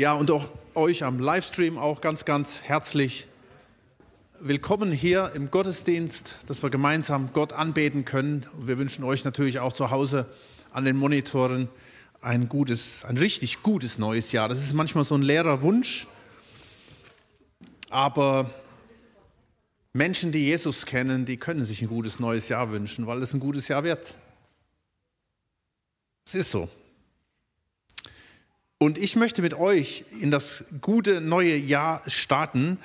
Ja, und auch euch am Livestream auch ganz, ganz herzlich willkommen hier im Gottesdienst, dass wir gemeinsam Gott anbeten können. Wir wünschen euch natürlich auch zu Hause an den Monitoren ein gutes, ein richtig gutes neues Jahr. Das ist manchmal so ein leerer Wunsch, aber Menschen, die Jesus kennen, die können sich ein gutes neues Jahr wünschen, weil es ein gutes Jahr wird. Es ist so. Und ich möchte mit euch in das gute neue Jahr starten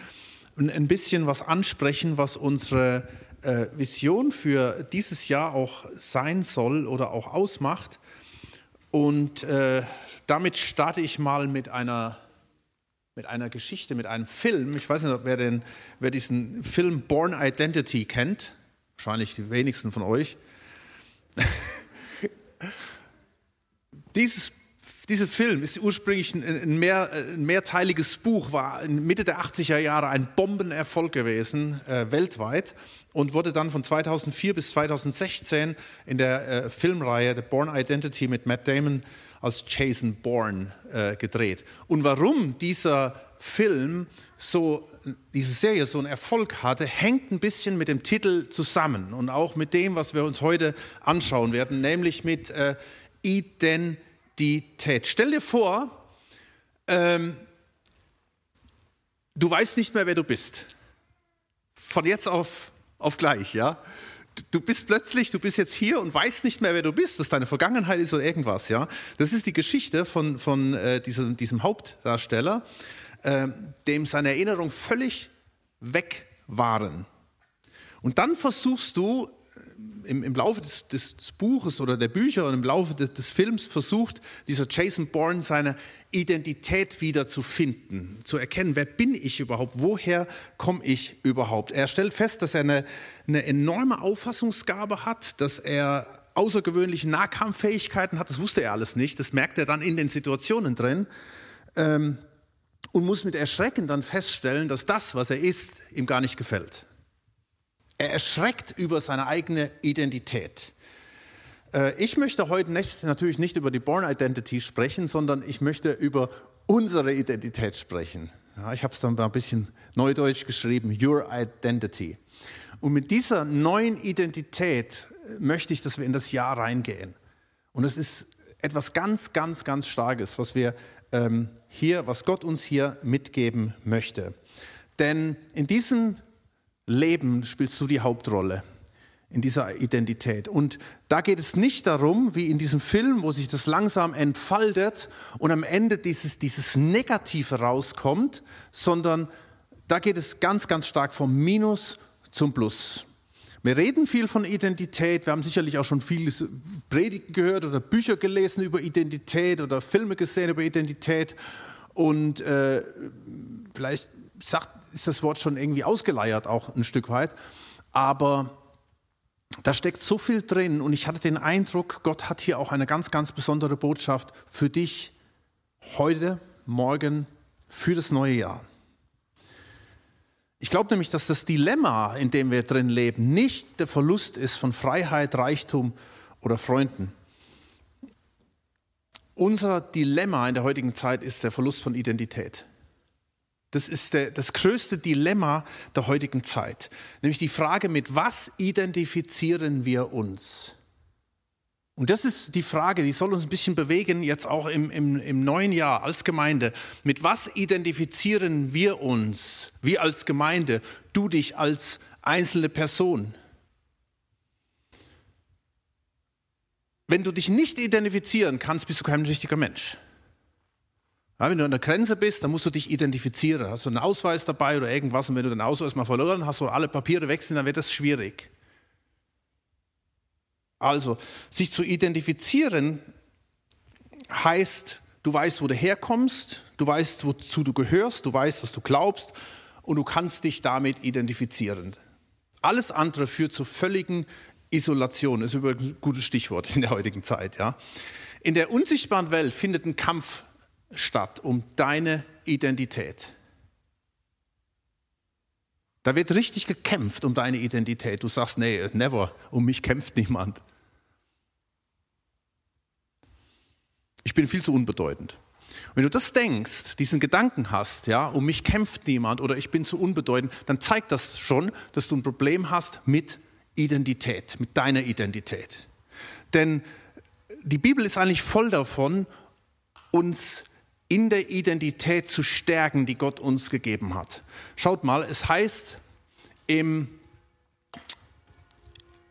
und ein bisschen was ansprechen, was unsere äh, Vision für dieses Jahr auch sein soll oder auch ausmacht. Und äh, damit starte ich mal mit einer, mit einer Geschichte, mit einem Film. Ich weiß nicht, wer, den, wer diesen Film Born Identity kennt. Wahrscheinlich die wenigsten von euch. Dieses dieser Film ist ursprünglich ein, mehr, ein, mehrteiliges Buch, war Mitte der 80er Jahre ein Bombenerfolg gewesen, äh, weltweit, und wurde dann von 2004 bis 2016 in der äh, Filmreihe The Born Identity mit Matt Damon als Jason Bourne äh, gedreht. Und warum dieser Film so, diese Serie so einen Erfolg hatte, hängt ein bisschen mit dem Titel zusammen und auch mit dem, was wir uns heute anschauen werden, nämlich mit äh, Identität. Stell dir vor, ähm, du weißt nicht mehr, wer du bist. Von jetzt auf, auf gleich, ja. Du bist plötzlich, du bist jetzt hier und weißt nicht mehr, wer du bist, was deine Vergangenheit ist oder irgendwas, ja. Das ist die Geschichte von, von äh, diesem, diesem Hauptdarsteller, äh, dem seine Erinnerungen völlig weg waren. Und dann versuchst du im, im Laufe des, des, Buches oder der Bücher und im Laufe des, des Films versucht dieser Jason Bourne seine Identität wieder zu finden, zu erkennen, wer bin ich überhaupt, woher komme ich überhaupt. Er stellt fest, dass er eine, eine enorme Auffassungsgabe hat, dass er außergewöhnliche Nahkampffähigkeiten hat, das wusste er alles nicht, das merkt er dann in den Situationen drin. Ähm, und muss mit Erschrecken dann feststellen, dass das, was er ist, ihm gar nicht gefällt. Er erschreckt über seine eigene Identität. Äh, ich möchte heute natürlich nicht über die Born Identity sprechen, sondern ich möchte über unsere Identität sprechen. Ich habe es dann ein bisschen neudeutsch geschrieben, Your Identity. Und mit dieser neuen Identität möchte ich, dass wir in das Jahr reingehen. Und es ist etwas ganz, ganz, ganz Starkes, was wir ähm, hier, was Gott uns hier mitgeben möchte. Denn in diesem Leben spielst du die Hauptrolle in dieser Identität. Und da geht es nicht darum, wie in diesem Film, wo sich das langsam entfaltet und am Ende dieses, dieses Negative rauskommt, sondern da geht es ganz, ganz stark vom Minus zum Plus. Wir reden viel von Identität, wir haben sicherlich auch schon viele Predigten gehört oder Bücher gelesen über Identität oder Filme gesehen über Identität. Und äh, vielleicht sagt ist das Wort schon irgendwie ausgeleiert, auch ein Stück weit. Aber da steckt so viel drin und ich hatte den Eindruck, Gott hat hier auch eine ganz, ganz besondere Botschaft für dich heute, morgen, für das neue Jahr. Ich glaube nämlich, dass das Dilemma, in dem wir drin leben, nicht der Verlust ist von Freiheit, Reichtum oder Freunden. Unser Dilemma in der heutigen Zeit ist der Verlust von Identität. Das ist der, das größte Dilemma der heutigen Zeit. Nämlich die Frage, mit was identifizieren wir uns? Und das ist die Frage, die soll uns ein bisschen bewegen, jetzt auch im, im, im neuen Jahr als Gemeinde. Mit was identifizieren wir uns, wir als Gemeinde, du dich als einzelne Person? Wenn du dich nicht identifizieren kannst, bist du kein richtiger Mensch. Wenn du an der Grenze bist, dann musst du dich identifizieren. Hast du einen Ausweis dabei oder irgendwas und wenn du den Ausweis mal verloren hast oder alle Papiere wechseln, dann wird das schwierig. Also, sich zu identifizieren heißt, du weißt, wo du herkommst, du weißt, wozu du gehörst, du weißt, was du glaubst und du kannst dich damit identifizieren. Alles andere führt zu völligen Isolation. Das ist übrigens ein gutes Stichwort in der heutigen Zeit. Ja. In der unsichtbaren Welt findet ein Kampf statt, um deine Identität. Da wird richtig gekämpft um deine Identität. Du sagst, nee, never, um mich kämpft niemand. Ich bin viel zu unbedeutend. Wenn du das denkst, diesen Gedanken hast, ja, um mich kämpft niemand oder ich bin zu unbedeutend, dann zeigt das schon, dass du ein Problem hast mit Identität, mit deiner Identität. Denn die Bibel ist eigentlich voll davon, uns in der Identität zu stärken, die Gott uns gegeben hat. Schaut mal, es heißt im,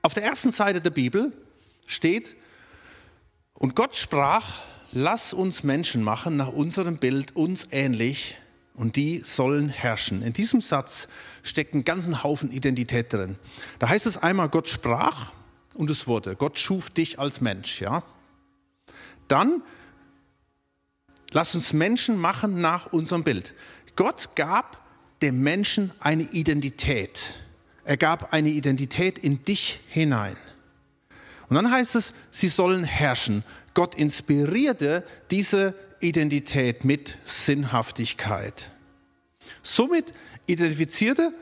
auf der ersten Seite der Bibel steht, und Gott sprach, lass uns Menschen machen nach unserem Bild, uns ähnlich, und die sollen herrschen. In diesem Satz steckt ein ganzen Haufen Identität drin. Da heißt es einmal, Gott sprach und es wurde. Gott schuf dich als Mensch, ja. Dann lass uns Menschen machen nach unserem Bild. Gott gab dem Menschen eine Identität. Er gab eine Identität in dich hinein. Und dann heißt es, sie sollen herrschen. Gott inspirierte diese Identität mit Sinnhaftigkeit. Somit identifizierte,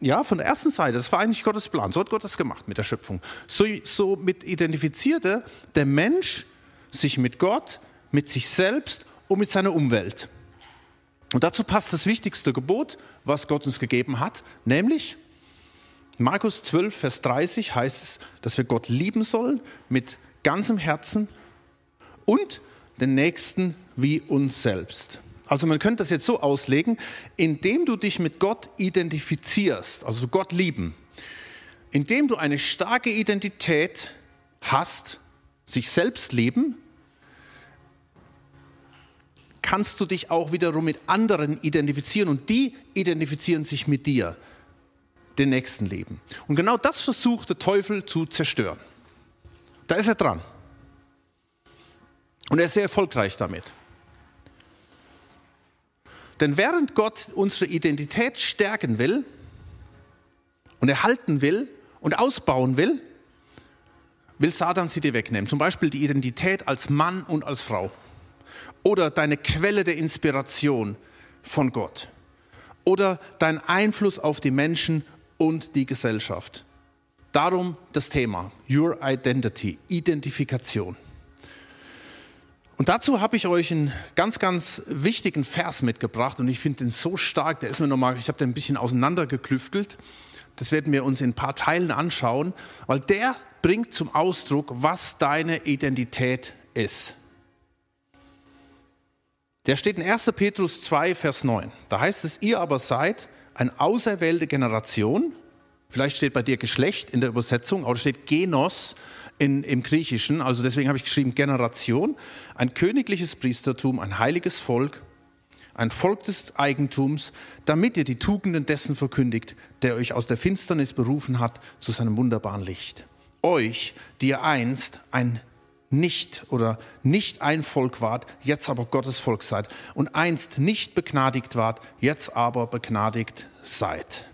ja, von der ersten Seite, das war eigentlich Gottes Plan, so hat Gott das gemacht mit der Schöpfung. So, somit identifizierte der Mensch sich mit Gott, mit sich selbst und mit seiner Umwelt. Und dazu passt das wichtigste Gebot, was Gott uns gegeben hat, nämlich Markus 12, Vers 30 heißt es, dass wir Gott lieben sollen mit ganzem Herzen, und den Nächsten wie uns selbst. Also man könnte das jetzt so auslegen, indem du dich mit Gott identifizierst, also Gott lieben, indem du eine starke Identität hast, sich selbst lieben, kannst du dich auch wiederum mit anderen identifizieren und die identifizieren sich mit dir, den nächsten Leben. Und genau das versucht der Teufel zu zerstören. Da ist er dran. Und er ist sehr erfolgreich damit. Denn während Gott unsere Identität stärken will und erhalten will und ausbauen will, will Satan sie dir wegnehmen. Zum Beispiel die Identität als Mann und als Frau. Oder deine Quelle der Inspiration von Gott. Oder dein Einfluss auf die Menschen und die Gesellschaft. Darum das Thema, Your Identity, Identifikation. Und dazu habe ich euch einen ganz, ganz wichtigen Vers mitgebracht und ich finde den so stark, der ist mir nochmal, ich habe den ein bisschen auseinandergeklüftelt. Das werden wir uns in ein paar Teilen anschauen, weil der bringt zum Ausdruck, was deine Identität ist. Der steht in 1. Petrus 2, Vers 9. Da heißt es, ihr aber seid eine auserwählte Generation, vielleicht steht bei dir Geschlecht in der Übersetzung, aber steht Genos, in, im Griechischen, also deswegen habe ich geschrieben Generation, ein königliches Priestertum, ein heiliges Volk, ein Volk des Eigentums, damit ihr die Tugenden dessen verkündigt, der euch aus der Finsternis berufen hat zu seinem wunderbaren Licht. Euch, die ihr einst ein nicht oder nicht ein Volk wart, jetzt aber Gottes Volk seid und einst nicht begnadigt wart, jetzt aber begnadigt seid.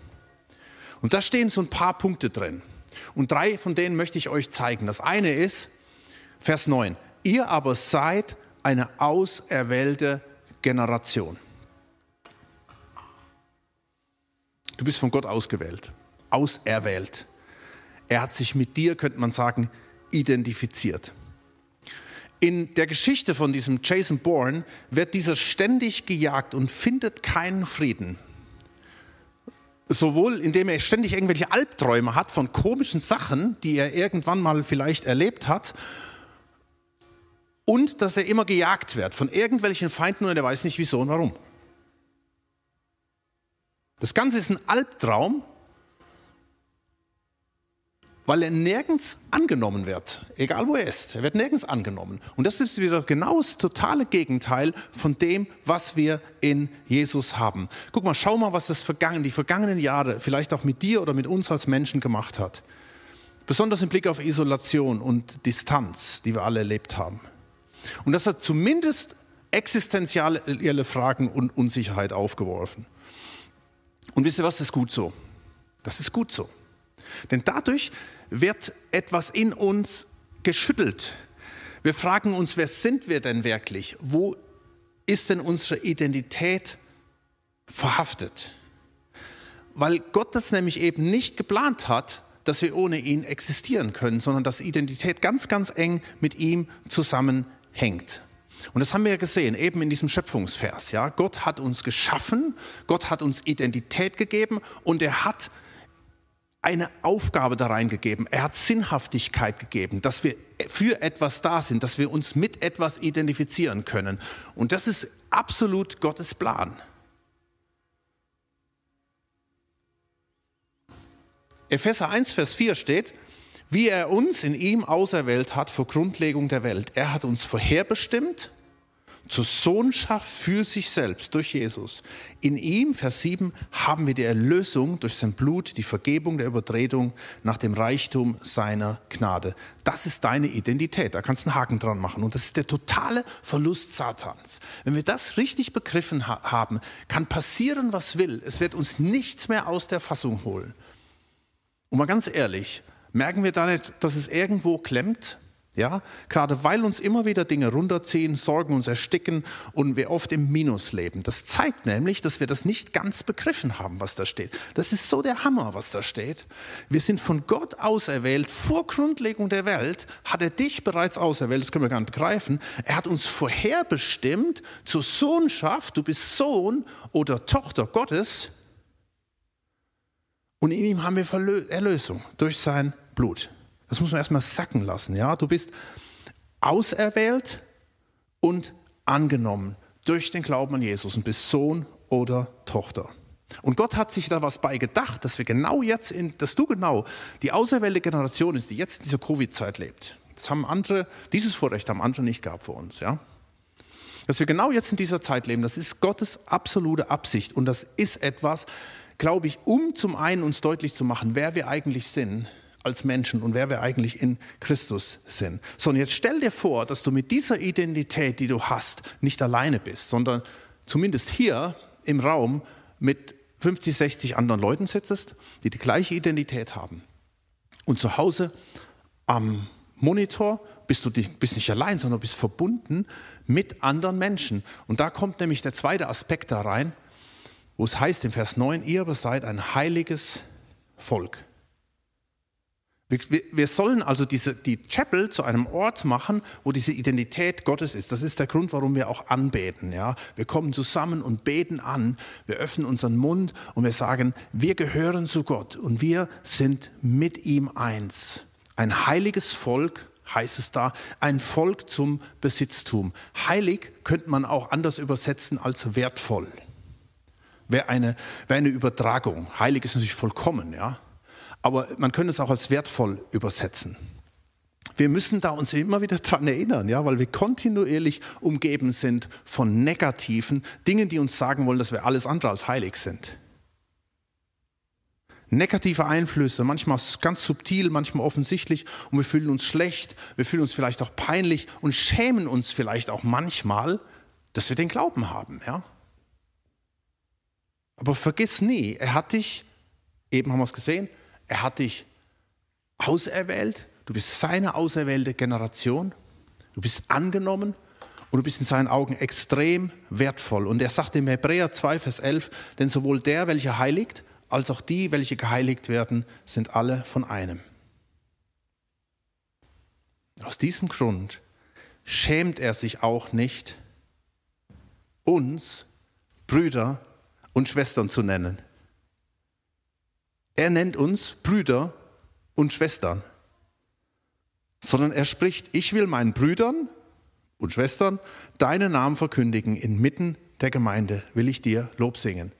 Und da stehen so ein paar Punkte drin. Und drei von denen möchte ich euch zeigen. Das eine ist, Vers 9, ihr aber seid eine auserwählte Generation. Du bist von Gott ausgewählt, auserwählt. Er hat sich mit dir, könnte man sagen, identifiziert. In der Geschichte von diesem Jason Bourne wird dieser ständig gejagt und findet keinen Frieden sowohl indem er ständig irgendwelche Albträume hat von komischen Sachen, die er irgendwann mal vielleicht erlebt hat, und dass er immer gejagt wird von irgendwelchen Feinden und er weiß nicht wieso und warum. Das Ganze ist ein Albtraum, weil er nirgends angenommen wird, egal wo er ist. Er wird nirgends angenommen. Und das ist wieder genau das totale Gegenteil von dem, was wir in Jesus haben. Guck mal, schau mal, was das vergangen, die vergangenen Jahre vielleicht auch mit dir oder mit uns als Menschen gemacht hat. Besonders im Blick auf Isolation und Distanz, die wir alle erlebt haben. Und das hat zumindest existenzielle Fragen und Unsicherheit aufgeworfen. Und wisst ihr was, das ist gut so. Das ist gut so. Denn dadurch wird etwas in uns geschüttelt. Wir fragen uns, wer sind wir denn wirklich? Wo ist denn unsere Identität verhaftet? Weil Gott das nämlich eben nicht geplant hat, dass wir ohne ihn existieren können, sondern dass Identität ganz, ganz eng mit ihm zusammenhängt. Und das haben wir ja gesehen, eben in diesem Schöpfungsvers. Ja? Gott hat uns geschaffen, Gott hat uns Identität gegeben und er hat eine Aufgabe da reingegeben. Er hat Sinnhaftigkeit gegeben, dass wir für etwas da sind, dass wir uns mit etwas identifizieren können. Und das ist absolut Gottes Plan. Epheser 1, Vers 4 steht, wie er uns in ihm auserwählt hat vor Grundlegung der Welt. Er hat uns vorherbestimmt zur Sohnschaft für sich selbst durch Jesus. In ihm, Vers 7, haben wir die Erlösung durch sein Blut, die Vergebung der Übertretung nach dem Reichtum seiner Gnade. Das ist deine Identität. Da kannst du einen Haken dran machen. Und das ist der totale Verlust Satans. Wenn wir das richtig begriffen ha haben, kann passieren, was will. Es wird uns nichts mehr aus der Fassung holen. Und mal ganz ehrlich, merken wir da nicht, dass es irgendwo klemmt? Ja, gerade weil uns immer wieder Dinge runterziehen, Sorgen uns ersticken und wir oft im Minus leben. Das zeigt nämlich, dass wir das nicht ganz begriffen haben, was da steht. Das ist so der Hammer, was da steht. Wir sind von Gott auserwählt. Vor Grundlegung der Welt hat er dich bereits auserwählt. Das können wir gar nicht begreifen. Er hat uns vorherbestimmt zur Sohnschaft. Du bist Sohn oder Tochter Gottes. Und in ihm haben wir Erlösung durch sein Blut. Das muss man erstmal sacken lassen. Ja? Du bist auserwählt und angenommen durch den Glauben an Jesus und bist Sohn oder Tochter. Und Gott hat sich da was bei gedacht, dass wir genau jetzt, in, dass du genau die auserwählte Generation ist, die jetzt in dieser Covid-Zeit lebt. Das haben andere, dieses Vorrecht haben andere nicht gehabt vor uns. Ja? Dass wir genau jetzt in dieser Zeit leben, das ist Gottes absolute Absicht. Und das ist etwas, glaube ich, um zum einen uns deutlich zu machen, wer wir eigentlich sind als Menschen und wer wir eigentlich in Christus sind. So, und jetzt stell dir vor, dass du mit dieser Identität, die du hast, nicht alleine bist, sondern zumindest hier im Raum mit 50, 60 anderen Leuten sitzt, die die gleiche Identität haben. Und zu Hause am Monitor bist du bist nicht allein, sondern bist verbunden mit anderen Menschen. Und da kommt nämlich der zweite Aspekt da rein, wo es heißt im Vers 9, ihr aber seid ein heiliges Volk. Wir, sollen also diese, die Chapel zu einem Ort machen, wo diese Identität Gottes ist. Das ist der Grund, warum wir auch anbeten. Ja? Wir kommen zusammen und beten an. Wir öffnen unseren Mund und wir sagen, wir gehören zu Gott und wir sind mit ihm eins. Ein heiliges Volk heißt es da, ein Volk zum Besitztum. Heilig könnte man auch anders übersetzen als wertvoll. Wäre eine, wär eine Übertragung. Heilig ist natürlich vollkommen, ja aber man könnte es auch als wertvoll übersetzen. Wir müssen da uns immer wieder daran erinnern, ja, weil wir kontinuierlich umgeben sind von negativen Dingen, die uns sagen wollen, dass wir alles andere als heilig sind. Negative Einflüsse, manchmal ganz subtil, manchmal offensichtlich und wir fühlen uns schlecht, wir fühlen uns vielleicht auch peinlich und schämen uns vielleicht auch manchmal, dass wir den Glauben haben. Ja? Aber vergiss nie, er hat dich, eben haben wir es gesehen, er hat dich auserwählt, du bist seine auserwählte Generation, du bist angenommen und du bist in seinen Augen extrem wertvoll. Und er sagt im Hebräer 2, Vers 11, denn sowohl der, welcher heiligt, als auch die, welche geheiligt werden, sind alle von einem. Aus diesem Grund schämt er sich auch nicht, uns Brüder und Schwestern zu nennen. Er nennt uns Brüder und Schwestern, sondern er spricht, ich will meinen Brüdern und Schwestern deinen Namen verkündigen, inmitten der Gemeinde will ich dir Lob singen.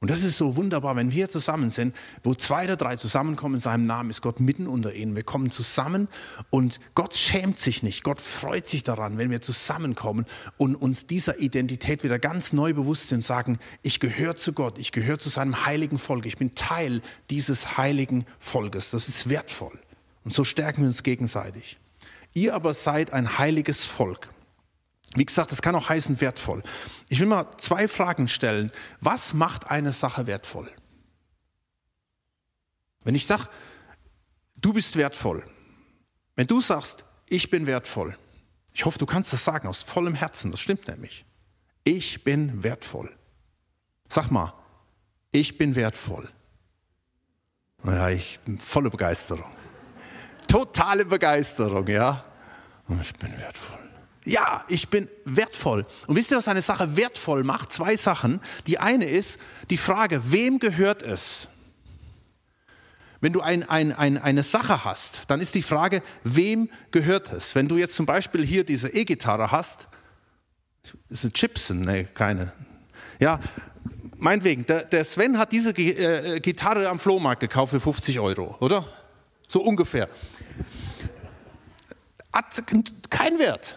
Und das ist so wunderbar, wenn wir zusammen sind, wo zwei oder drei zusammenkommen in seinem Namen, ist Gott mitten unter ihnen. Wir kommen zusammen und Gott schämt sich nicht. Gott freut sich daran, wenn wir zusammenkommen und uns dieser Identität wieder ganz neu bewusst sind und sagen, ich gehöre zu Gott, ich gehöre zu seinem heiligen Volk, ich bin Teil dieses heiligen Volkes. Das ist wertvoll. Und so stärken wir uns gegenseitig. Ihr aber seid ein heiliges Volk. Wie gesagt, das kann auch heißen wertvoll. Ich will mal zwei Fragen stellen. Was macht eine Sache wertvoll? Wenn ich sage, du bist wertvoll, wenn du sagst, ich bin wertvoll, ich hoffe, du kannst das sagen aus vollem Herzen, das stimmt nämlich. Ich bin wertvoll. Sag mal, ich bin wertvoll. Ja, ich bin volle Begeisterung. Totale Begeisterung, ja. Ich bin wertvoll. Ja, ich bin wertvoll. Und wisst ihr, was eine Sache wertvoll macht? Zwei Sachen. Die eine ist die Frage, wem gehört es? Wenn du ein, ein, ein, eine Sache hast, dann ist die Frage, wem gehört es? Wenn du jetzt zum Beispiel hier diese E-Gitarre hast, ist eine Chipsen, nee, keine. Ja, meinetwegen, der, der Sven hat diese äh, Gitarre am Flohmarkt gekauft für 50 Euro, oder? So ungefähr. Hat keinen Wert.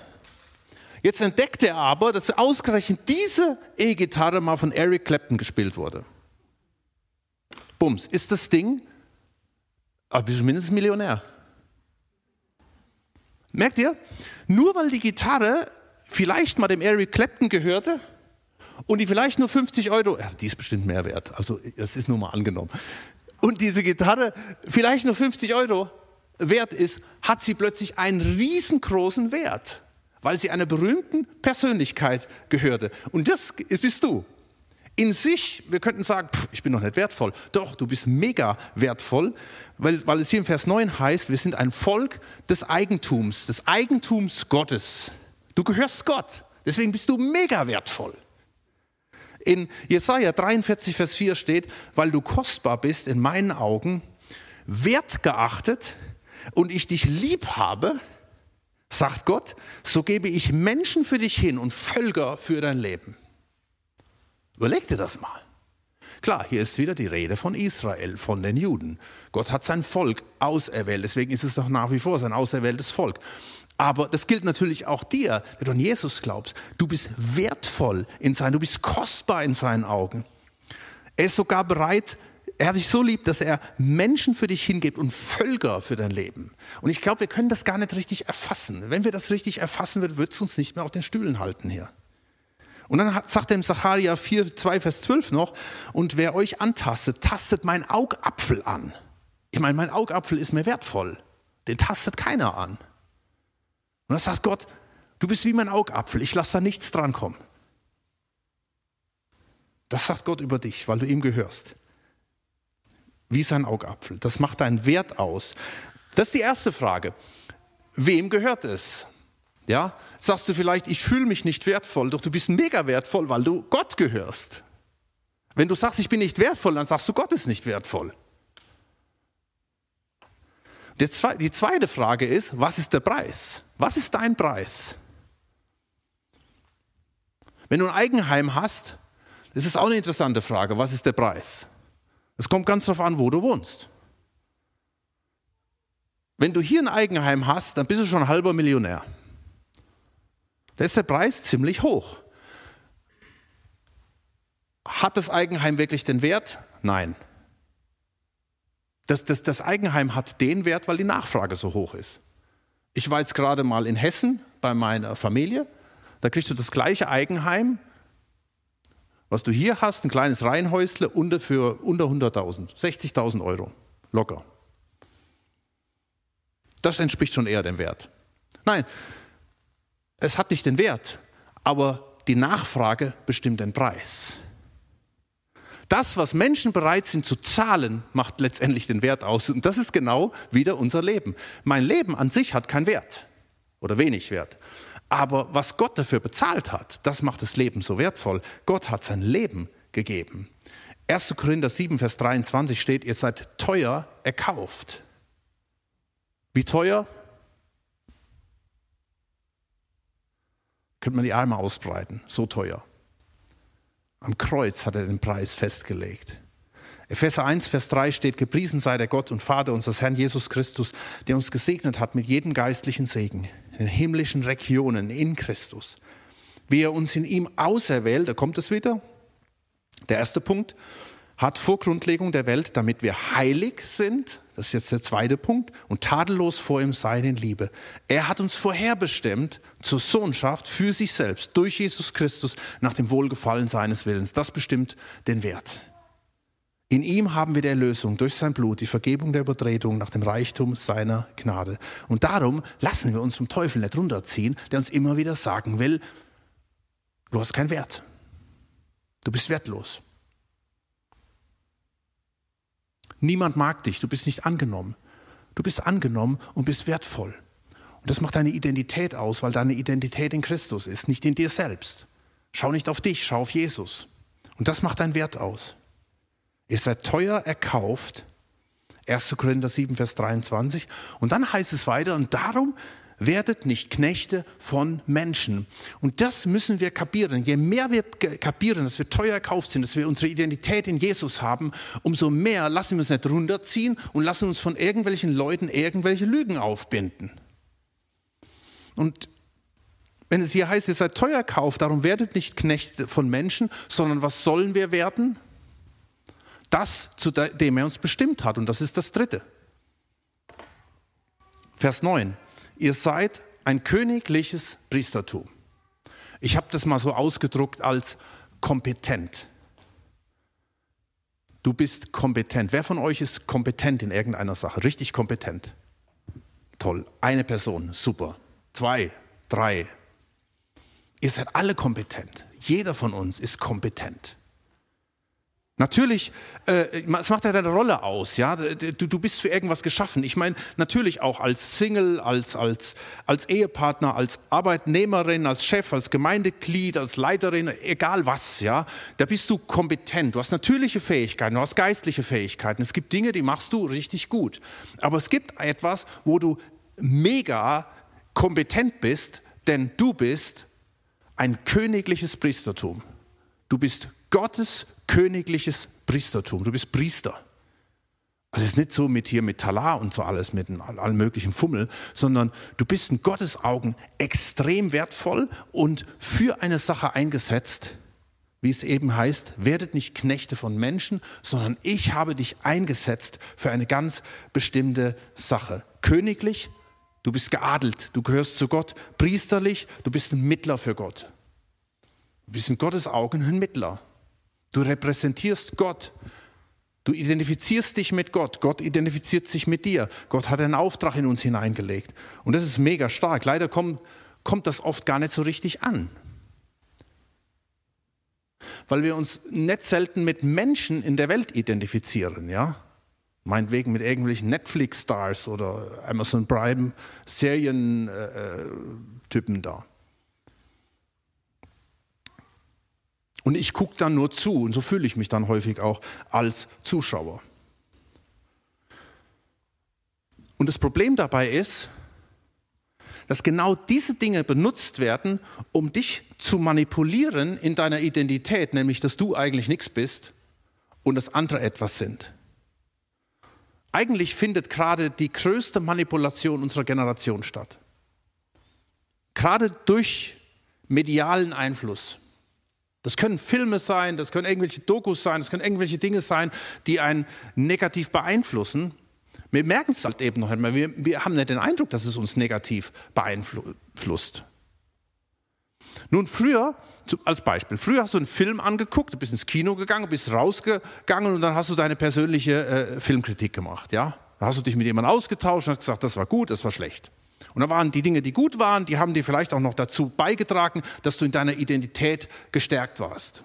Jetzt entdeckt er aber, dass ausgerechnet diese E-Gitarre mal von Eric Clapton gespielt wurde. Bums, ist das Ding, aber bist mindestens Millionär. Merkt ihr? Nur weil die Gitarre vielleicht mal dem Eric Clapton gehörte und die vielleicht nur 50 Euro, ja, die ist bestimmt mehr wert, also das ist nur mal angenommen, und diese Gitarre vielleicht nur 50 Euro wert ist, hat sie plötzlich einen riesengroßen Wert weil sie einer berühmten Persönlichkeit gehörte. Und das bist du. In sich, wir könnten sagen, pff, ich bin noch nicht wertvoll. Doch, du bist mega wertvoll, weil, weil es hier im Vers 9 heißt, wir sind ein Volk des Eigentums, des Eigentums Gottes. Du gehörst Gott, deswegen bist du mega wertvoll. In Jesaja 43, Vers 4 steht, weil du kostbar bist in meinen Augen, wertgeachtet und ich dich lieb habe, sagt Gott, so gebe ich Menschen für dich hin und Völker für dein Leben. Überleg dir das mal. Klar, hier ist wieder die Rede von Israel, von den Juden. Gott hat sein Volk auserwählt, deswegen ist es doch nach wie vor sein auserwähltes Volk. Aber das gilt natürlich auch dir, der du an Jesus glaubst. Du bist wertvoll in seinen, du bist kostbar in seinen Augen. Er ist sogar bereit, er hat dich so lieb, dass er Menschen für dich hingibt und Völker für dein Leben. Und ich glaube, wir können das gar nicht richtig erfassen. Wenn wir das richtig erfassen würden, würde es uns nicht mehr auf den Stühlen halten hier. Und dann sagt er im Sacharja 4, 2, Vers 12 noch, und wer euch antastet, tastet mein Augapfel an. Ich meine, mein Augapfel ist mir wertvoll. Den tastet keiner an. Und dann sagt Gott, du bist wie mein Augapfel, ich lasse da nichts drankommen. Das sagt Gott über dich, weil du ihm gehörst wie sein Augapfel. Das macht deinen Wert aus. Das ist die erste Frage. Wem gehört es? Ja, sagst du vielleicht, ich fühle mich nicht wertvoll, doch du bist mega wertvoll, weil du Gott gehörst. Wenn du sagst, ich bin nicht wertvoll, dann sagst du, Gott ist nicht wertvoll. Die zweite Frage ist, was ist der Preis? Was ist dein Preis? Wenn du ein Eigenheim hast, das ist auch eine interessante Frage, was ist der Preis? Es kommt ganz darauf an, wo du wohnst. Wenn du hier ein Eigenheim hast, dann bist du schon ein halber Millionär. Da ist der Preis ziemlich hoch. Hat das Eigenheim wirklich den Wert? Nein. Das, das, das Eigenheim hat den Wert, weil die Nachfrage so hoch ist. Ich war jetzt gerade mal in Hessen bei meiner Familie. Da kriegst du das gleiche Eigenheim was du hier hast, ein kleines Reihenhäusle unter, für unter 100.000, 60.000 Euro, locker. Das entspricht schon eher dem Wert. Nein, es hat nicht den Wert, aber die Nachfrage bestimmt den Preis. Das, was Menschen bereit sind zu zahlen, macht letztendlich den Wert aus. Und das ist genau wieder unser Leben. Mein Leben an sich hat keinen Wert oder wenig Wert. Aber was Gott dafür bezahlt hat, das macht das Leben so wertvoll. Gott hat sein Leben gegeben. 1. Korinther 7, Vers 23 steht, ihr seid teuer erkauft. Wie teuer? Könnte man die Arme ausbreiten, so teuer. Am Kreuz hat er den Preis festgelegt. Epheser 1, Vers 3 steht, gepriesen sei der Gott und Vater unseres Herrn Jesus Christus, der uns gesegnet hat mit jedem geistlichen Segen in himmlischen Regionen in Christus. Wie er uns in ihm auserwählt, da kommt es wieder. Der erste Punkt, hat vor Grundlegung der Welt, damit wir heilig sind, das ist jetzt der zweite Punkt, und tadellos vor ihm sein in Liebe. Er hat uns vorherbestimmt zur Sohnschaft für sich selbst, durch Jesus Christus, nach dem Wohlgefallen seines Willens. Das bestimmt den Wert. In ihm haben wir die Erlösung durch sein Blut, die Vergebung der Übertretung nach dem Reichtum seiner Gnade. Und darum lassen wir uns vom Teufel nicht runterziehen, der uns immer wieder sagen will, du hast keinen Wert. Du bist wertlos. Niemand mag dich, du bist nicht angenommen. Du bist angenommen und bist wertvoll. Und das macht deine Identität aus, weil deine Identität in Christus ist, nicht in dir selbst. Schau nicht auf dich, schau auf Jesus. Und das macht deinen Wert aus. Ihr seid teuer erkauft. 1. Korinther 7, Vers 23. Und dann heißt es weiter, und darum werdet nicht Knechte von Menschen. Und das müssen wir kapieren. Je mehr wir kapieren, dass wir teuer erkauft sind, dass wir unsere Identität in Jesus haben, umso mehr lassen wir uns nicht runterziehen und lassen uns von irgendwelchen Leuten irgendwelche Lügen aufbinden. Und wenn es hier heißt, ihr seid teuer erkauft, darum werdet nicht Knechte von Menschen, sondern was sollen wir werden? Das, zu dem er uns bestimmt hat. Und das ist das Dritte. Vers 9. Ihr seid ein königliches Priestertum. Ich habe das mal so ausgedruckt als kompetent. Du bist kompetent. Wer von euch ist kompetent in irgendeiner Sache? Richtig kompetent. Toll. Eine Person. Super. Zwei, drei. Ihr seid alle kompetent. Jeder von uns ist kompetent. Natürlich, äh, es macht ja deine Rolle aus, ja. Du, du bist für irgendwas geschaffen. Ich meine, natürlich auch als Single, als, als, als Ehepartner, als Arbeitnehmerin, als Chef, als Gemeindeglied, als Leiterin, egal was, ja. Da bist du kompetent. Du hast natürliche Fähigkeiten, du hast geistliche Fähigkeiten. Es gibt Dinge, die machst du richtig gut. Aber es gibt etwas, wo du mega kompetent bist, denn du bist ein königliches Priestertum. Du bist Gottes königliches Priestertum. Du bist Priester. Also es ist nicht so mit hier mit Talar und so alles, mit allem möglichen Fummel, sondern du bist in Gottes Augen extrem wertvoll und für eine Sache eingesetzt, wie es eben heißt, werdet nicht Knechte von Menschen, sondern ich habe dich eingesetzt für eine ganz bestimmte Sache. Königlich, du bist geadelt, du gehörst zu Gott. Priesterlich, du bist ein Mittler für Gott. Du bist in Gottes Augen ein Mittler. Du repräsentierst Gott. Du identifizierst dich mit Gott. Gott identifiziert sich mit dir. Gott hat einen Auftrag in uns hineingelegt. Und das ist mega stark. Leider kommt, kommt das oft gar nicht so richtig an. Weil wir uns nicht selten mit Menschen in der Welt identifizieren, ja? Meinetwegen mit irgendwelchen Netflix-Stars oder Amazon Prime-Serien-Typen äh, da. Und ich gucke dann nur zu und so fühle ich mich dann häufig auch als Zuschauer. Und das Problem dabei ist, dass genau diese Dinge benutzt werden, um dich zu manipulieren in deiner Identität, nämlich dass du eigentlich nichts bist und dass andere etwas sind. Eigentlich findet gerade die größte Manipulation unserer Generation statt. Gerade durch medialen Einfluss. Das können Filme sein, das können irgendwelche Dokus sein, das können irgendwelche Dinge sein, die einen negativ beeinflussen. Wir merken es halt eben noch einmal. Wir, wir haben nicht den Eindruck, dass es uns negativ beeinflusst. Nun, früher, als Beispiel, früher hast du einen Film angeguckt, du bist ins Kino gegangen, bist rausgegangen und dann hast du deine persönliche äh, Filmkritik gemacht. Ja? Da hast du dich mit jemandem ausgetauscht und hast gesagt, das war gut, das war schlecht. Und da waren die Dinge, die gut waren, die haben dir vielleicht auch noch dazu beigetragen, dass du in deiner Identität gestärkt warst.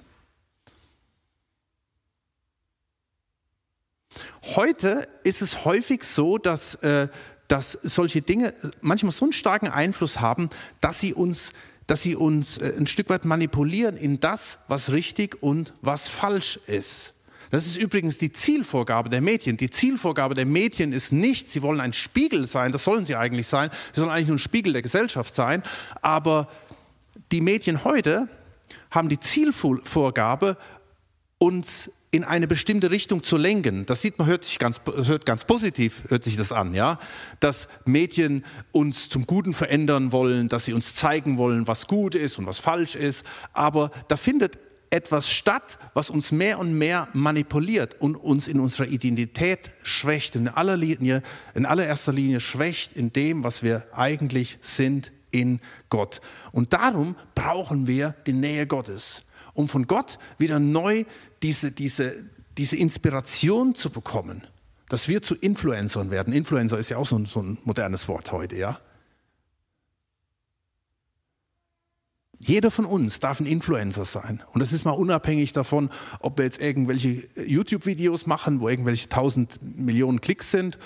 Heute ist es häufig so, dass, äh, dass solche Dinge manchmal so einen starken Einfluss haben, dass sie uns, dass sie uns äh, ein Stück weit manipulieren in das, was richtig und was falsch ist. Das ist übrigens die Zielvorgabe der Mädchen. Die Zielvorgabe der Mädchen ist nicht, sie wollen ein Spiegel sein, das sollen sie eigentlich sein, sie sollen eigentlich nur ein Spiegel der Gesellschaft sein, aber die Mädchen heute haben die Zielvorgabe, uns in eine bestimmte Richtung zu lenken. Das sieht man, hört sich ganz, hört ganz positiv, hört sich das an, ja. Dass Mädchen uns zum Guten verändern wollen, dass sie uns zeigen wollen, was gut ist und was falsch ist. Aber da findet etwas statt, was uns mehr und mehr manipuliert und uns in unserer Identität schwächt, in, aller Linie, in allererster Linie schwächt in dem, was wir eigentlich sind in Gott. Und darum brauchen wir die Nähe Gottes, um von Gott wieder neu diese, diese, diese Inspiration zu bekommen, dass wir zu Influencern werden. Influencer ist ja auch so ein, so ein modernes Wort heute, ja. Jeder von uns darf ein Influencer sein. Und das ist mal unabhängig davon, ob wir jetzt irgendwelche YouTube-Videos machen, wo irgendwelche tausend Millionen Klicks sind.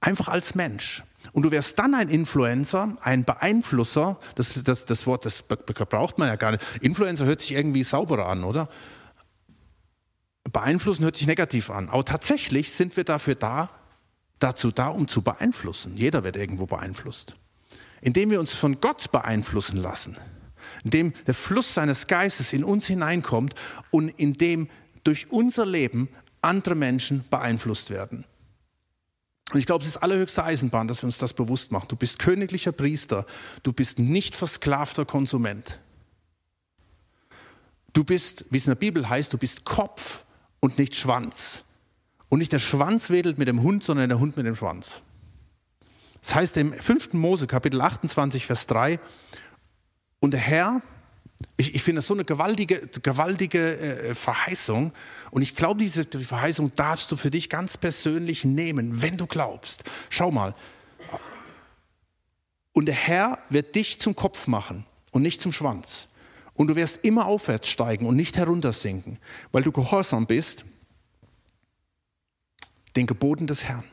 Einfach als Mensch. Und du wärst dann ein Influencer, ein Beeinflusser. Das, das, das Wort, das braucht man ja gar nicht. Influencer hört sich irgendwie sauberer an, oder? Beeinflussen hört sich negativ an. Aber tatsächlich sind wir dafür da, dazu da, um zu beeinflussen. Jeder wird irgendwo beeinflusst. Indem wir uns von Gott beeinflussen lassen, indem der Fluss seines Geistes in uns hineinkommt und indem durch unser Leben andere Menschen beeinflusst werden. Und ich glaube, es ist allerhöchste Eisenbahn, dass wir uns das bewusst machen. Du bist königlicher Priester, du bist nicht versklavter Konsument. Du bist, wie es in der Bibel heißt, du bist Kopf und nicht Schwanz. Und nicht der Schwanz wedelt mit dem Hund, sondern der Hund mit dem Schwanz. Das heißt im 5. Mose, Kapitel 28, Vers 3, und der Herr ich, ich finde das so eine gewaltige, gewaltige äh, Verheißung. Und ich glaube, diese Verheißung darfst du für dich ganz persönlich nehmen, wenn du glaubst. Schau mal. Und der Herr wird dich zum Kopf machen und nicht zum Schwanz. Und du wirst immer aufwärts steigen und nicht heruntersinken, weil du gehorsam bist den Geboten des Herrn,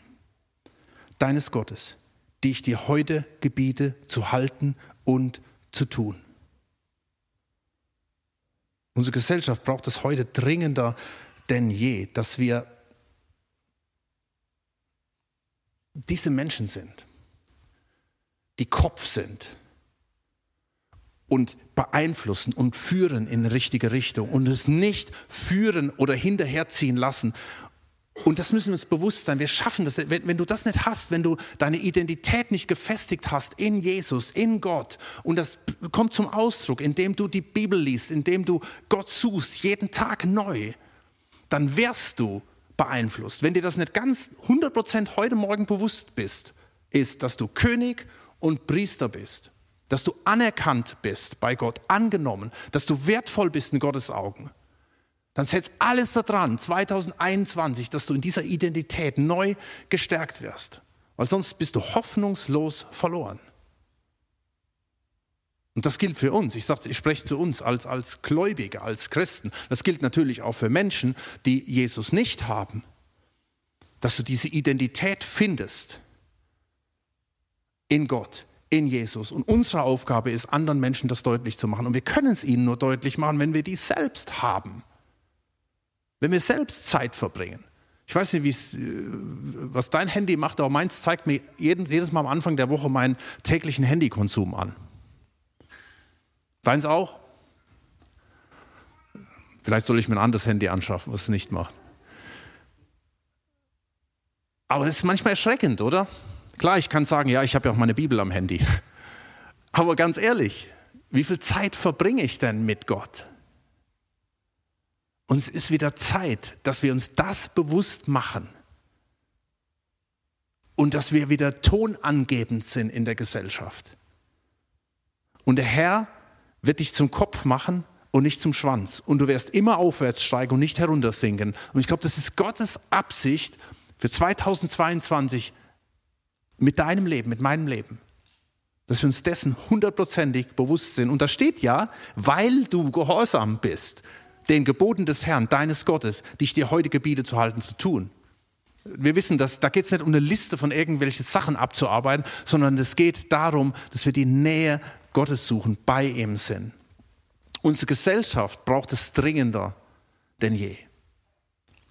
deines Gottes, die ich dir heute gebiete zu halten und zu tun. Unsere Gesellschaft braucht es heute dringender denn je, dass wir diese Menschen sind, die Kopf sind und beeinflussen und führen in richtige Richtung und es nicht führen oder hinterherziehen lassen und das müssen wir uns bewusst sein. Wir schaffen das. Wenn, wenn, du das nicht hast, wenn du deine Identität nicht gefestigt hast in Jesus, in Gott, und das kommt zum Ausdruck, indem du die Bibel liest, indem du Gott suchst, jeden Tag neu, dann wirst du beeinflusst. Wenn dir das nicht ganz 100% heute Morgen bewusst bist, ist, dass du König und Priester bist, dass du anerkannt bist bei Gott, angenommen, dass du wertvoll bist in Gottes Augen dann setz alles daran, 2021, dass du in dieser Identität neu gestärkt wirst. Weil sonst bist du hoffnungslos verloren. Und das gilt für uns. Ich, sag, ich spreche zu uns als, als Gläubige, als Christen. Das gilt natürlich auch für Menschen, die Jesus nicht haben. Dass du diese Identität findest in Gott, in Jesus. Und unsere Aufgabe ist, anderen Menschen das deutlich zu machen. Und wir können es ihnen nur deutlich machen, wenn wir die selbst haben. Wenn wir selbst Zeit verbringen. Ich weiß nicht, äh, was dein Handy macht, aber meins zeigt mir jedes Mal am Anfang der Woche meinen täglichen Handykonsum an. Deins auch? Vielleicht soll ich mir ein anderes Handy anschaffen, was es nicht macht. Aber es ist manchmal erschreckend, oder? Klar, ich kann sagen, ja, ich habe ja auch meine Bibel am Handy. Aber ganz ehrlich, wie viel Zeit verbringe ich denn mit Gott? Und es ist wieder Zeit, dass wir uns das bewusst machen und dass wir wieder tonangebend sind in der Gesellschaft. Und der Herr wird dich zum Kopf machen und nicht zum Schwanz. Und du wirst immer aufwärts steigen und nicht heruntersinken. Und ich glaube, das ist Gottes Absicht für 2022 mit deinem Leben, mit meinem Leben. Dass wir uns dessen hundertprozentig bewusst sind. Und da steht ja, weil du gehorsam bist den Geboten des Herrn, deines Gottes, die ich dir heute gebiete zu halten, zu tun. Wir wissen, dass da geht es nicht um eine Liste von irgendwelchen Sachen abzuarbeiten, sondern es geht darum, dass wir die Nähe Gottes suchen, bei ihm sind. Unsere Gesellschaft braucht es dringender denn je.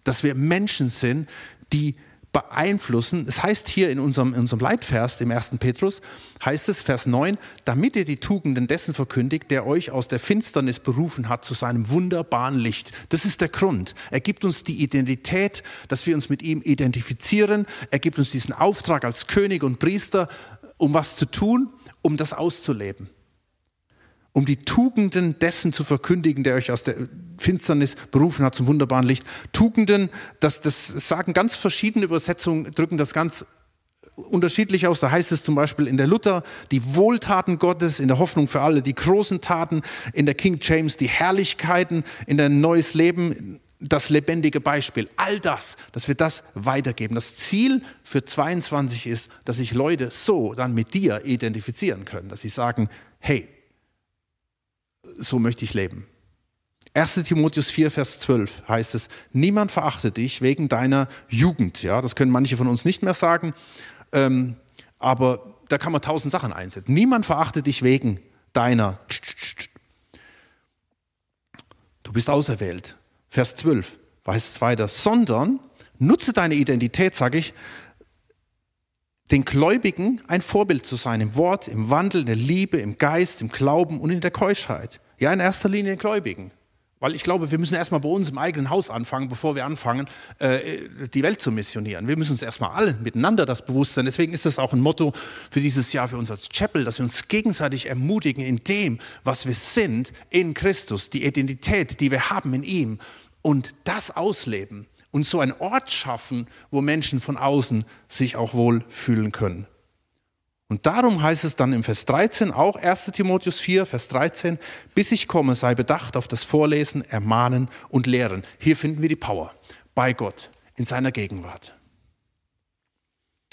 Dass wir Menschen sind, die beeinflussen. Es heißt hier in unserem, in unserem Leitvers, im 1. Petrus, heißt es, Vers 9, damit ihr die Tugenden dessen verkündigt, der euch aus der Finsternis berufen hat zu seinem wunderbaren Licht. Das ist der Grund. Er gibt uns die Identität, dass wir uns mit ihm identifizieren. Er gibt uns diesen Auftrag als König und Priester, um was zu tun, um das auszuleben um die Tugenden dessen zu verkündigen, der euch aus der Finsternis berufen hat zum wunderbaren Licht. Tugenden, das, das sagen ganz verschiedene Übersetzungen, drücken das ganz unterschiedlich aus. Da heißt es zum Beispiel in der Luther die Wohltaten Gottes in der Hoffnung für alle, die großen Taten in der King James, die Herrlichkeiten in der Neues Leben, das lebendige Beispiel. All das, dass wir das weitergeben. Das Ziel für 22 ist, dass sich Leute so dann mit dir identifizieren können, dass sie sagen, hey, so möchte ich leben. 1 Timotheus 4, Vers 12 heißt es, niemand verachte dich wegen deiner Jugend. Ja, das können manche von uns nicht mehr sagen. Ähm, aber da kann man tausend Sachen einsetzen. Niemand verachtet dich wegen deiner. Du bist auserwählt. Vers 12 weiß es weiter, sondern nutze deine Identität, sage ich, den Gläubigen ein Vorbild zu sein, im Wort, im Wandel, in der Liebe, im Geist, im Glauben und in der Keuschheit. Ja, in erster Linie den Gläubigen. Weil ich glaube, wir müssen erstmal bei uns im eigenen Haus anfangen, bevor wir anfangen, äh, die Welt zu missionieren. Wir müssen uns erstmal alle miteinander das bewusst sein. Deswegen ist das auch ein Motto für dieses Jahr, für uns als Chapel, dass wir uns gegenseitig ermutigen in dem, was wir sind in Christus, die Identität, die wir haben in ihm und das ausleben und so einen Ort schaffen, wo Menschen von außen sich auch wohl fühlen können. Und darum heißt es dann im Vers 13, auch 1 Timotheus 4, Vers 13, bis ich komme, sei bedacht auf das Vorlesen, Ermahnen und Lehren. Hier finden wir die Power bei Gott in seiner Gegenwart.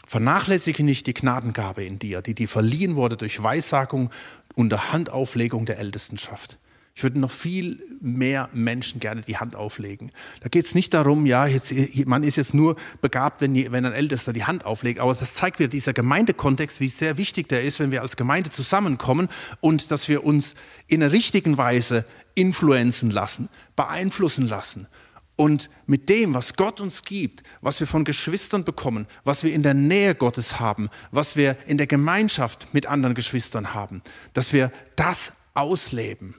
Vernachlässige nicht die Gnadengabe in dir, die dir verliehen wurde durch Weissagung unter Handauflegung der Ältestenschaft. Ich würde noch viel mehr Menschen gerne die Hand auflegen. Da geht es nicht darum, ja, jetzt, man ist jetzt nur begabt, wenn, wenn ein Ältester die Hand auflegt, aber das zeigt wieder dieser Gemeindekontext, wie sehr wichtig der ist, wenn wir als Gemeinde zusammenkommen und dass wir uns in einer richtigen Weise influenzen lassen, beeinflussen lassen. Und mit dem, was Gott uns gibt, was wir von Geschwistern bekommen, was wir in der Nähe Gottes haben, was wir in der Gemeinschaft mit anderen Geschwistern haben, dass wir das ausleben.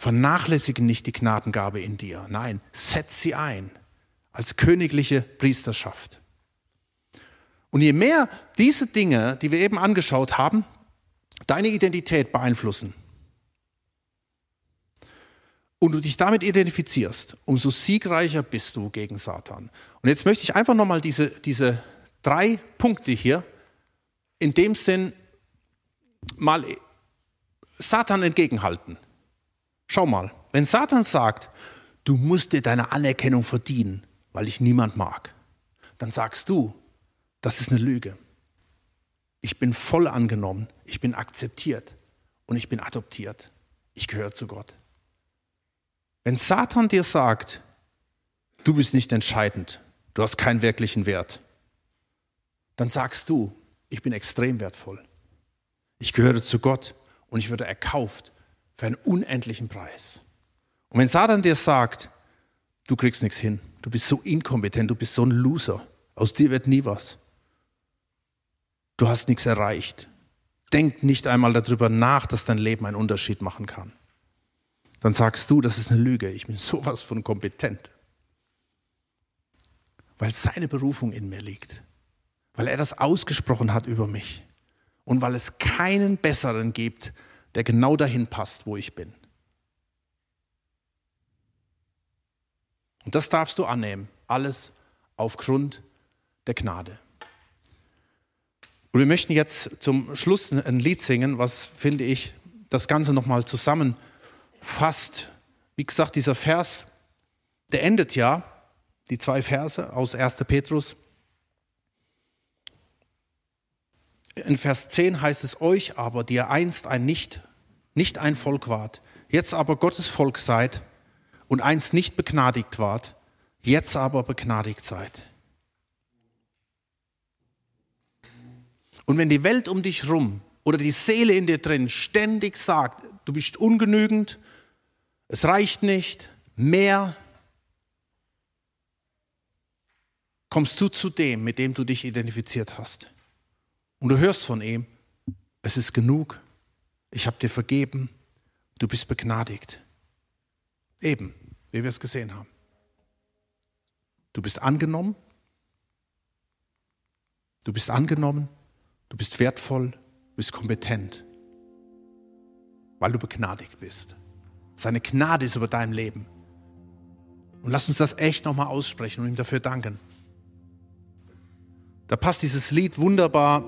Vernachlässige nicht die Gnadengabe in dir. Nein, setz sie ein als königliche Priesterschaft. Und je mehr diese Dinge, die wir eben angeschaut haben, deine Identität beeinflussen und du dich damit identifizierst, umso siegreicher bist du gegen Satan. Und jetzt möchte ich einfach nochmal diese, diese drei Punkte hier in dem Sinn mal Satan entgegenhalten. Schau mal, wenn Satan sagt, du musst dir deine Anerkennung verdienen, weil ich niemand mag, dann sagst du, das ist eine Lüge. Ich bin voll angenommen, ich bin akzeptiert und ich bin adoptiert. Ich gehöre zu Gott. Wenn Satan dir sagt, du bist nicht entscheidend, du hast keinen wirklichen Wert, dann sagst du, ich bin extrem wertvoll. Ich gehöre zu Gott und ich würde erkauft für einen unendlichen Preis. Und wenn Satan dir sagt, du kriegst nichts hin, du bist so inkompetent, du bist so ein Loser, aus dir wird nie was. Du hast nichts erreicht. Denk nicht einmal darüber nach, dass dein Leben einen Unterschied machen kann. Dann sagst du, das ist eine Lüge, ich bin sowas von kompetent. Weil seine Berufung in mir liegt. Weil er das ausgesprochen hat über mich. Und weil es keinen besseren gibt, der genau dahin passt, wo ich bin. Und das darfst du annehmen, alles aufgrund der Gnade. Und wir möchten jetzt zum Schluss ein Lied singen, was, finde ich, das Ganze nochmal zusammenfasst. Wie gesagt, dieser Vers, der endet ja, die zwei Verse aus 1. Petrus. In Vers 10 heißt es euch aber, die ihr einst ein nicht, nicht ein Volk wart, jetzt aber Gottes Volk seid und einst nicht begnadigt wart, jetzt aber begnadigt seid. Und wenn die Welt um dich rum oder die Seele in dir drin ständig sagt, du bist ungenügend, es reicht nicht, mehr, kommst du zu dem, mit dem du dich identifiziert hast. Und du hörst von ihm, es ist genug, ich habe dir vergeben, du bist begnadigt. Eben, wie wir es gesehen haben. Du bist angenommen, du bist angenommen, du bist wertvoll, du bist kompetent, weil du begnadigt bist. Seine Gnade ist über deinem Leben. Und lass uns das echt nochmal aussprechen und ihm dafür danken. Da passt dieses Lied wunderbar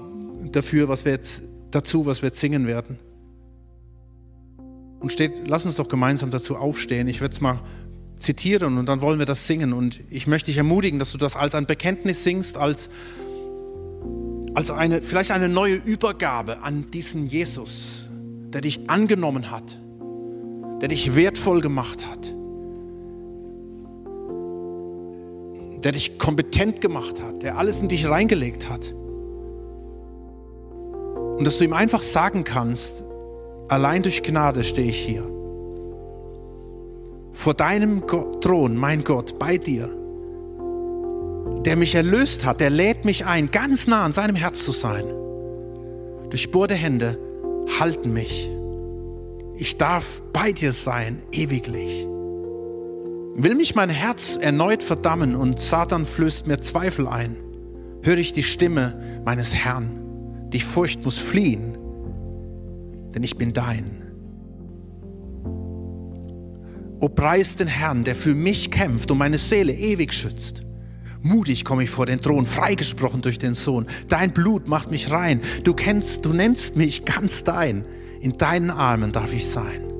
dafür, was wir jetzt dazu, was wir jetzt singen werden. Und steht, lass uns doch gemeinsam dazu aufstehen. Ich werde es mal zitieren und dann wollen wir das singen. Und ich möchte dich ermutigen, dass du das als ein Bekenntnis singst, als, als eine, vielleicht eine neue Übergabe an diesen Jesus, der dich angenommen hat, der dich wertvoll gemacht hat, der dich kompetent gemacht hat, der alles in dich reingelegt hat Und dass du ihm einfach sagen kannst, allein durch Gnade stehe ich hier. Vor deinem Thron, mein Gott, bei dir, der mich erlöst hat, der lädt mich ein, ganz nah an seinem Herz zu sein. Durchbohrte Hände halten mich. Ich darf bei dir sein, ewiglich. Will mich mein Herz erneut verdammen und Satan flößt mir Zweifel ein, höre ich die Stimme meines Herrn. Die Furcht muss fliehen, denn ich bin dein. O preis den Herrn, der für mich kämpft und meine Seele ewig schützt. Mutig komme ich vor den Thron, freigesprochen durch den Sohn. Dein Blut macht mich rein. Du kennst, du nennst mich ganz dein. In deinen Armen darf ich sein.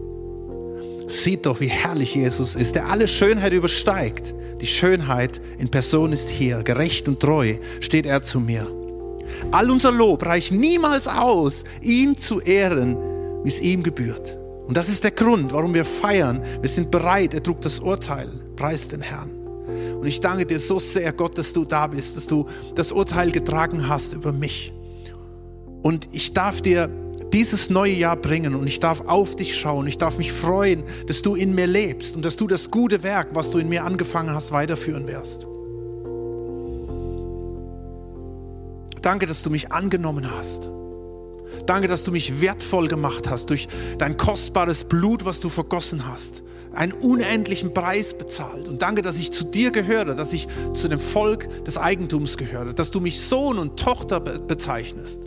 Sieht doch, wie herrlich Jesus ist, der alle Schönheit übersteigt. Die Schönheit in Person ist hier. Gerecht und treu steht er zu mir. All unser Lob reicht niemals aus, ihn zu ehren, wie es ihm gebührt. Und das ist der Grund, warum wir feiern. Wir sind bereit, er trug das Urteil. Preis den Herrn. Und ich danke dir so sehr, Gott, dass du da bist, dass du das Urteil getragen hast über mich. Und ich darf dir dieses neue Jahr bringen und ich darf auf dich schauen. Ich darf mich freuen, dass du in mir lebst und dass du das gute Werk, was du in mir angefangen hast, weiterführen wirst. Danke, dass du mich angenommen hast. Danke, dass du mich wertvoll gemacht hast durch dein kostbares Blut, was du vergossen hast einen unendlichen Preis bezahlt. Und danke, dass ich zu dir gehöre, dass ich zu dem Volk des Eigentums gehöre, dass du mich Sohn und Tochter bezeichnest.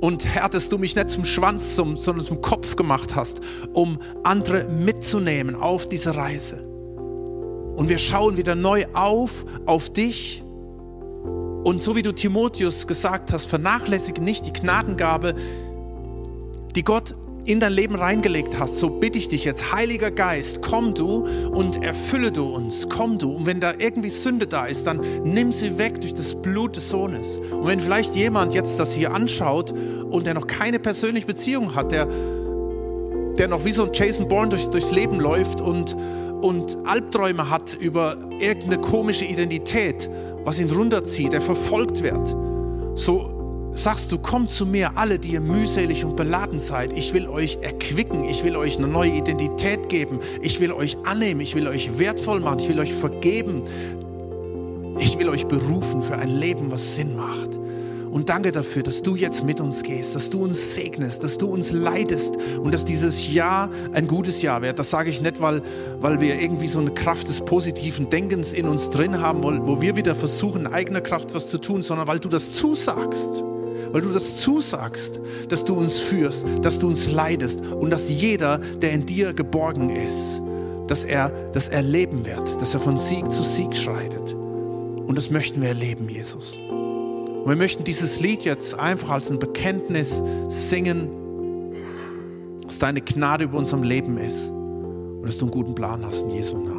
Und Herr, dass du mich nicht zum Schwanz, zum, sondern zum Kopf gemacht hast, um andere mitzunehmen auf diese Reise. Und wir schauen wieder neu auf, auf dich. Und so wie du Timotheus gesagt hast, vernachlässige nicht die Gnadengabe, die Gott in dein Leben reingelegt hast, so bitte ich dich jetzt, Heiliger Geist, komm du und erfülle du uns, komm du. Und wenn da irgendwie Sünde da ist, dann nimm sie weg durch das Blut des Sohnes. Und wenn vielleicht jemand jetzt das hier anschaut und der noch keine persönliche Beziehung hat, der, der noch wie so ein Jason Bourne durch, durchs Leben läuft und, und Albträume hat über irgendeine komische Identität, was ihn runterzieht, der verfolgt wird, so sagst du, kommt zu mir, alle, die ihr mühselig und beladen seid. Ich will euch erquicken, ich will euch eine neue Identität geben, ich will euch annehmen, ich will euch wertvoll machen, ich will euch vergeben. Ich will euch berufen für ein Leben, was Sinn macht. Und danke dafür, dass du jetzt mit uns gehst, dass du uns segnest, dass du uns leidest und dass dieses Jahr ein gutes Jahr wird. Das sage ich nicht, weil, weil wir irgendwie so eine Kraft des positiven Denkens in uns drin haben, wo wir wieder versuchen, eigener Kraft was zu tun, sondern weil du das zusagst weil du das zusagst, dass du uns führst, dass du uns leidest und dass jeder, der in dir geborgen ist, dass er das erleben wird, dass er von Sieg zu Sieg schreitet. Und das möchten wir erleben, Jesus. Und wir möchten dieses Lied jetzt einfach als ein Bekenntnis singen, dass deine Gnade über unserem Leben ist und dass du einen guten Plan hast in Jesu Namen.